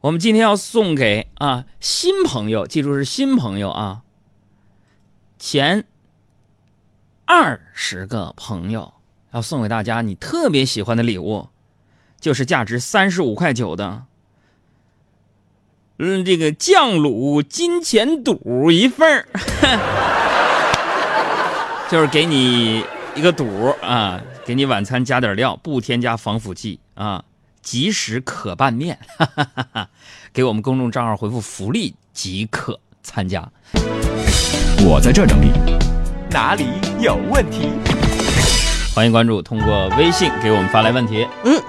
我们今天要送给啊新朋友，记住是新朋友啊，前二十个朋友要送给大家你特别喜欢的礼物，就是价值三十五块九的，嗯，这个酱卤金钱肚一份儿，就是给你一个肚啊，给你晚餐加点料，不添加防腐剂啊。即时可拌面，哈哈哈哈给我们公众账号回复“福利”即可参加。我在这整理，哪里有问题？欢迎关注，通过微信给我们发来问题。嗯，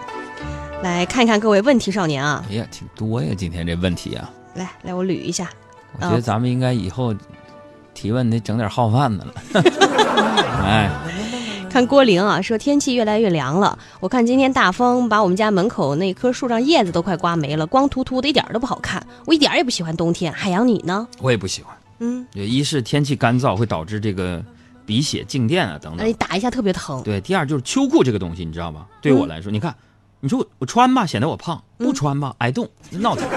来看一看各位问题少年啊！哎呀，挺多呀，今天这问题啊！来来，我捋一下。我觉得咱们应该以后提问得整点好饭的了。哎。看郭玲啊，说天气越来越凉了。我看今天大风把我们家门口那棵树上叶子都快刮没了，光秃秃的，一点都不好看。我一点也不喜欢冬天。海洋，你呢？我也不喜欢。嗯，一是天气干燥会导致这个鼻血、静电啊等等。你打一下特别疼。对，第二就是秋裤这个东西，你知道吗？对我来说，你看，你说我我穿吧显得我胖，不穿吧挨冻，闹腾。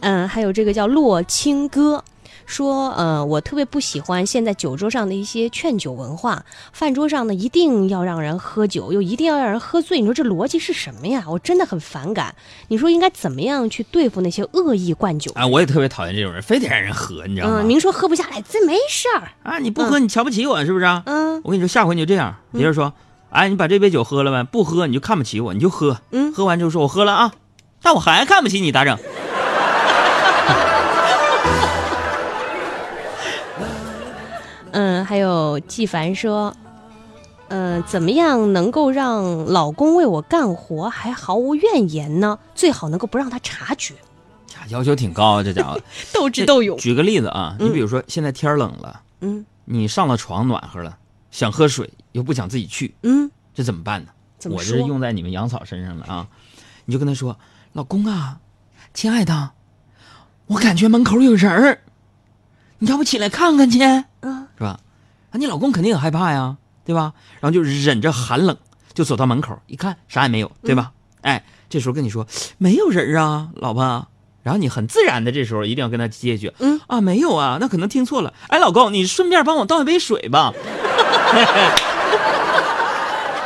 嗯，还有这个叫洛青哥。说，呃，我特别不喜欢现在酒桌上的一些劝酒文化。饭桌上呢，一定要让人喝酒，又一定要让人喝醉。你说这逻辑是什么呀？我真的很反感。你说应该怎么样去对付那些恶意灌酒？啊，我也特别讨厌这种人，非得让人喝，你知道吗？嗯，明说喝不下来，这没事儿啊。你不喝，你瞧不起我是不是？嗯，我跟你说，下回你就这样，别人说，哎，你把这杯酒喝了呗，不喝你就看不起我，你就喝。嗯，喝完之后说我喝了啊，但我还看不起你，咋整？还有纪凡说，呃，怎么样能够让老公为我干活还毫无怨言呢？最好能够不让他察觉。呀，要求挺高啊，这家伙 斗智斗勇。举个例子啊，你比如说现在天冷了，嗯，你上了床暖和了，想喝水又不想自己去，嗯，这怎么办呢？我这是用在你们杨嫂身上了啊，你就跟他说，老公啊，亲爱的，我感觉门口有人儿。你要不起来看看去，嗯？啊，你老公肯定很害怕呀，对吧？然后就忍着寒冷，就走到门口，一看啥也没有，对吧？哎，这时候跟你说没有人啊，老婆。然后你很自然的这时候一定要跟他接一句，嗯啊，没有啊，那可能听错了。哎，老公，你顺便帮我倒一杯水吧。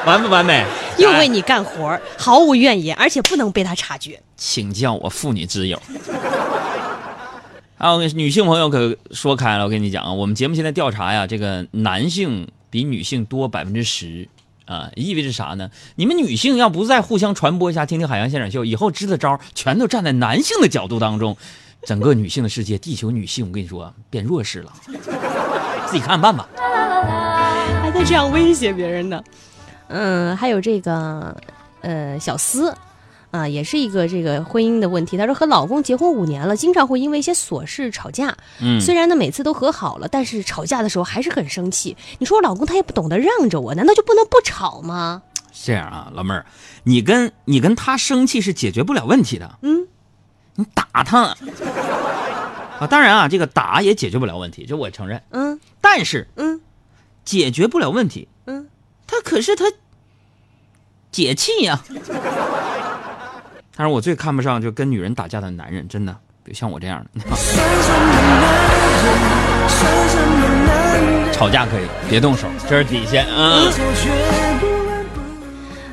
完不完美？又为你干活，毫无怨言，而且不能被他察觉。请叫我妇女之友。啊，我跟女性朋友可说开了，我跟你讲啊，我们节目现在调查呀，这个男性比女性多百分之十，啊，意味着啥呢？你们女性要不再互相传播一下，听听海洋现场秀，以后支的招全都站在男性的角度当中，整个女性的世界，地球女性，我跟你说变弱势了，自己看办吧。还在这样威胁别人呢？嗯，还有这个，呃，小思。啊，也是一个这个婚姻的问题。她说和老公结婚五年了，经常会因为一些琐事吵架。嗯，虽然呢每次都和好了，但是吵架的时候还是很生气。你说我老公他也不懂得让着我，难道就不能不吵吗？这样啊，老妹儿，你跟你跟他生气是解决不了问题的。嗯，你打他啊，当然啊，这个打也解决不了问题，这我承认。嗯，但是嗯，解决不了问题。嗯，他可是他解气呀。但是我最看不上就跟女人打架的男人，真的，别像我这样的。吵架可以，别动手，这是底线啊。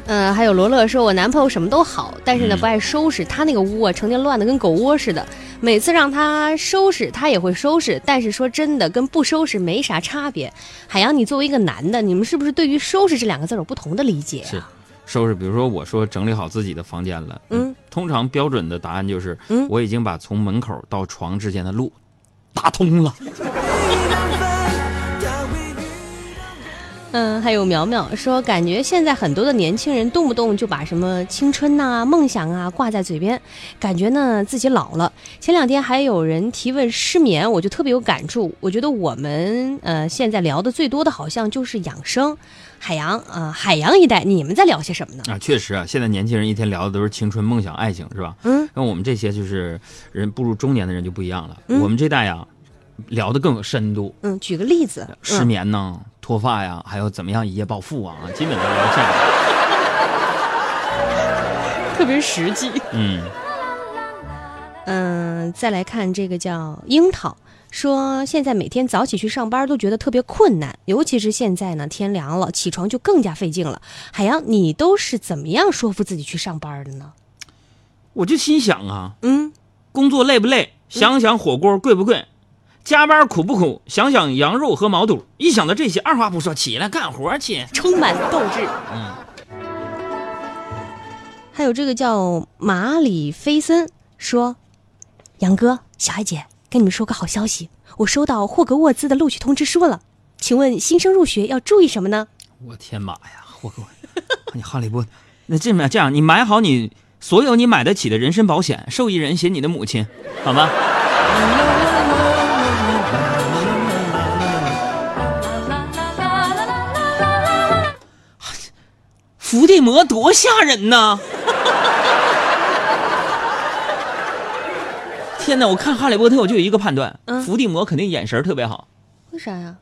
嗯，还有罗乐说，我男朋友什么都好，但是呢不爱收拾，他那个屋啊成天乱的跟狗窝似的。每次让他收拾，他也会收拾，但是说真的，跟不收拾没啥差别。海洋，你作为一个男的，你们是不是对于收拾这两个字有不同的理解？是。收拾，比如说我说整理好自己的房间了，嗯，通常标准的答案就是，嗯，我已经把从门口到床之间的路打通了。嗯，还有苗苗说，感觉现在很多的年轻人动不动就把什么青春呐、梦想啊挂在嘴边，感觉呢自己老了。前两天还有人提问失眠，我就特别有感触。我觉得我们呃现在聊的最多的好像就是养生。海洋啊，海洋一代，你们在聊些什么呢？啊，确实啊，现在年轻人一天聊的都是青春、梦想、爱情，是吧？嗯。那我们这些就是人步入中年的人就不一样了。我们这代呀，聊的更有深度。嗯，举个例子，失眠呢，脱发呀，还有怎么样一夜暴富啊，基本都聊这样。特别实际。嗯嗯，再来看这个叫樱桃。说现在每天早起去上班都觉得特别困难，尤其是现在呢，天凉了，起床就更加费劲了。海洋，你都是怎么样说服自己去上班的呢？我就心想啊，嗯，工作累不累？想想火锅贵不贵？加班苦不苦？想想羊肉和毛肚。一想到这些，二话不说起来干活去，充满斗志。嗯。还有这个叫马里菲森说：“杨哥，小艾姐。”跟你们说个好消息，我收到霍格沃兹的录取通知书了。请问新生入学要注意什么呢？我天妈呀，霍格，你哈利波特，那这么这样，你买好你所有你买得起的人身保险，受益人写你的母亲，好吗？伏地魔多吓人呐！天哪！我看《哈利波特》，我就有一个判断，伏地魔肯定眼神特别好。为啥呀？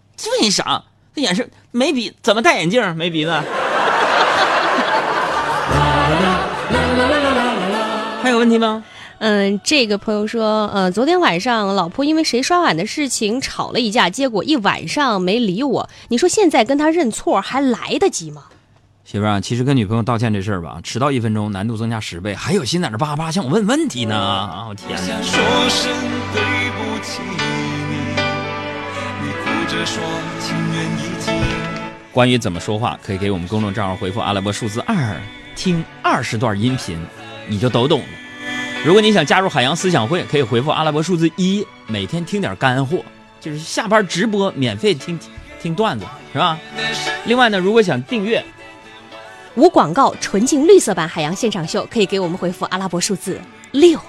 为啥？他眼神没鼻，怎么戴眼镜没鼻子？还有问题吗？嗯，这个朋友说，呃，昨天晚上老婆因为谁刷碗的事情吵了一架，结果一晚上没理我。你说现在跟他认错还来得及吗？媳妇儿啊，其实跟女朋友道歉这事儿吧，迟到一分钟难度增加十倍。还有心在那叭叭向我问问题呢啊！我天哪！关于怎么说话，可以给我们公众账号回复阿拉伯数字二，听二十段音频，你就都懂了。如果你想加入海洋思想会，可以回复阿拉伯数字一，每天听点干货，就是下班直播免费听听段子，是吧？另外呢，如果想订阅。无广告、纯净绿色版海洋现场秀，可以给我们回复阿拉伯数字六。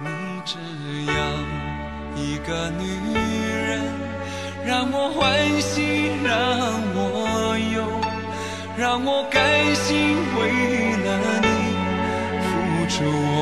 你这样一个女人，让我欢喜，让我忧，让我甘心为了你付出我。